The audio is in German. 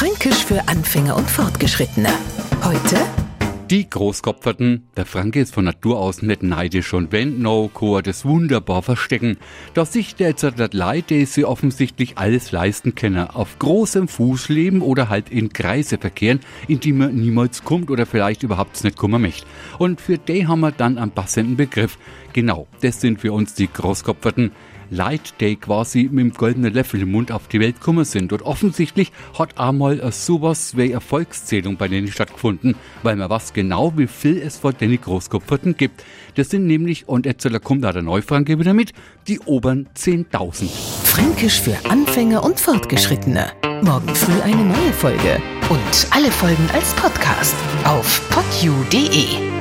Fränkisch für Anfänger und Fortgeschrittene. Heute die Großkopferten, der Franke ist von Natur aus nicht neidisch und wenn no Chor das wunderbar verstecken. Doch sich der jetzt Leid, der sie offensichtlich alles leisten können, auf großem Fuß leben oder halt in Kreise verkehren, in die man niemals kommt oder vielleicht überhaupt nicht kommen möchte. Und für die haben wir dann einen passenden Begriff. Genau, das sind für uns die Großkopferten. Leid, die quasi mit dem goldenen Löffel im Mund auf die Welt gekommen sind. Und offensichtlich hat einmal sowas wie Erfolgszählung bei denen stattgefunden, weil man weiß genau, wie viel es von den Großkopferten gibt. Das sind nämlich, und jetzt kommt da der Neufranke wieder mit, die oberen 10.000. Fränkisch für Anfänger und Fortgeschrittene. Morgen früh eine neue Folge. Und alle Folgen als Podcast auf podu.de.